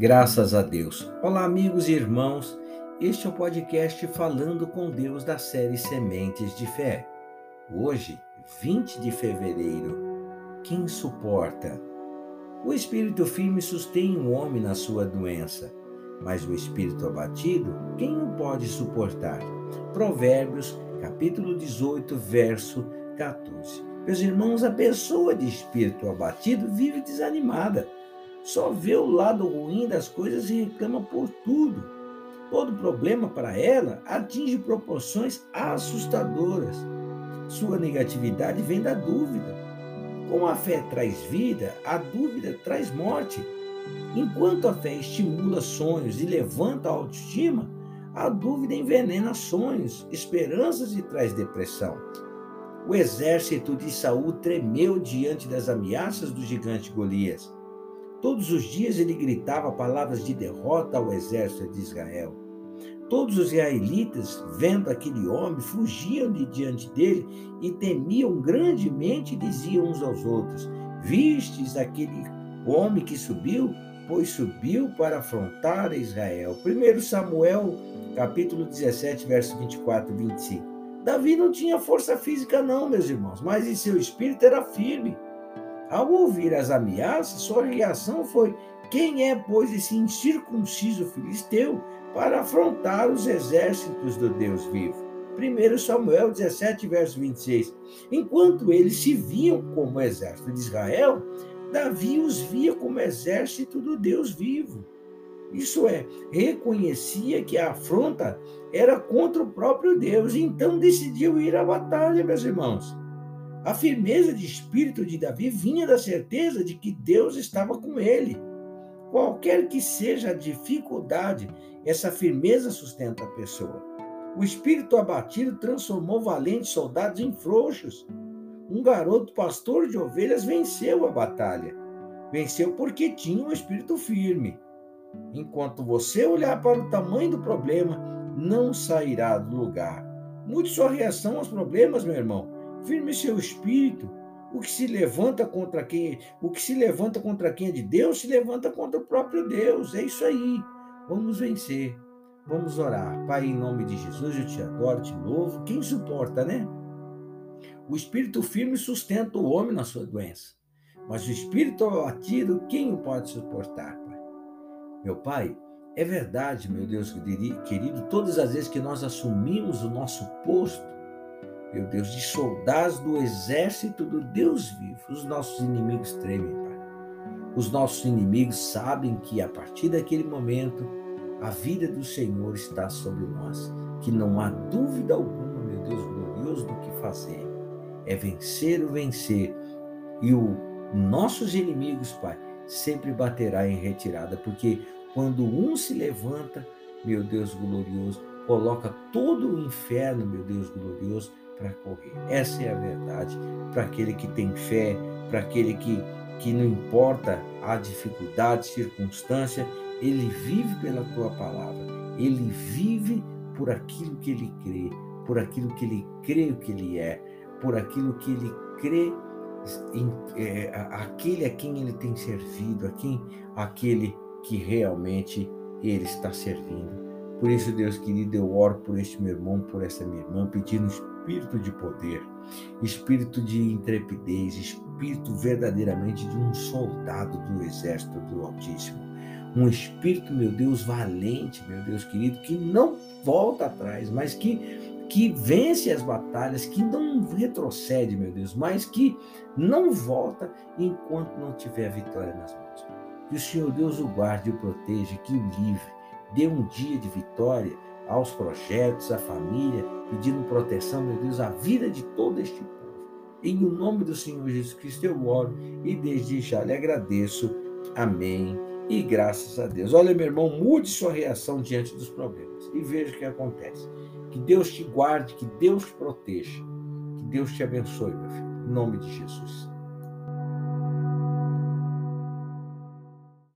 Graças a Deus. Olá, amigos e irmãos. Este é o podcast Falando com Deus da série Sementes de Fé. Hoje, 20 de fevereiro. Quem suporta? O espírito firme sustém o homem na sua doença, mas o espírito abatido, quem o pode suportar? Provérbios, capítulo 18, verso 14. Meus irmãos, a pessoa de espírito abatido vive desanimada só vê o lado ruim das coisas e reclama por tudo. Todo problema para ela atinge proporções assustadoras. Sua negatividade vem da dúvida. Como a fé traz vida, a dúvida traz morte. Enquanto a fé estimula sonhos e levanta a autoestima, a dúvida envenena sonhos, esperanças e traz depressão. O exército de Saul tremeu diante das ameaças do gigante Golias. Todos os dias ele gritava palavras de derrota ao exército de Israel. Todos os israelitas, vendo aquele homem, fugiam de diante dele e temiam grandemente e diziam uns aos outros: Vistes aquele homem que subiu? Pois subiu para afrontar Israel. 1 Samuel, capítulo 17, verso 24 e 25. Davi não tinha força física, não, meus irmãos, mas em seu espírito era firme. Ao ouvir as ameaças, sua reação foi: Quem é, pois, esse incircunciso filisteu para afrontar os exércitos do Deus vivo? 1 Samuel 17, verso 26. Enquanto eles se viam como exército de Israel, Davi os via como exército do Deus vivo. Isso é, reconhecia que a afronta era contra o próprio Deus, então decidiu ir à batalha, meus irmãos. A firmeza de espírito de Davi vinha da certeza de que Deus estava com ele. Qualquer que seja a dificuldade, essa firmeza sustenta a pessoa. O espírito abatido transformou valentes soldados em frouxos. Um garoto pastor de ovelhas venceu a batalha. Venceu porque tinha um espírito firme. Enquanto você olhar para o tamanho do problema, não sairá do lugar. Mude sua reação aos problemas, meu irmão Firme seu espírito. O que se levanta contra quem, o que se levanta contra quem é de Deus, se levanta contra o próprio Deus. É isso aí. Vamos vencer. Vamos orar. Pai, em nome de Jesus, eu te adoro, te louvo. Quem suporta, né? O espírito firme sustenta o homem na sua doença. Mas o espírito abatido, quem o pode suportar, Pai? Meu Pai, é verdade, meu Deus querido, todas as vezes que nós assumimos o nosso posto meu Deus, de soldados do exército do Deus vivo. Os nossos inimigos tremem, Pai. Os nossos inimigos sabem que a partir daquele momento a vida do Senhor está sobre nós, que não há dúvida alguma, meu Deus glorioso, do que fazer. É vencer o vencer. E os nossos inimigos, Pai, sempre baterá em retirada, porque quando um se levanta, meu Deus glorioso, coloca todo o inferno, meu Deus glorioso, para correr. Essa é a verdade para aquele que tem fé, para aquele que, que não importa a dificuldade, circunstância, ele vive pela tua palavra, ele vive por aquilo que ele crê, por aquilo que ele crê que ele é, por aquilo que ele crê em, é, aquele a quem ele tem servido, a quem aquele que realmente ele está servindo. Por isso, Deus querido, eu oro por este meu irmão, por essa minha irmã, pedindo espírito de poder, espírito de intrepidez, espírito verdadeiramente de um soldado do exército do Altíssimo. Um espírito, meu Deus, valente, meu Deus querido, que não volta atrás, mas que que vence as batalhas, que não retrocede, meu Deus, mas que não volta enquanto não tiver a vitória nas mãos. Que o Senhor Deus o guarde e o proteja, que o livre, dê um dia de vitória aos projetos, à família, pedindo proteção, meu Deus, à vida de todo este povo. Em nome do Senhor Jesus Cristo eu oro e desde já lhe agradeço. Amém. E graças a Deus. Olha, meu irmão, mude sua reação diante dos problemas e veja o que acontece. Que Deus te guarde, que Deus te proteja, que Deus te abençoe, meu filho. Em nome de Jesus.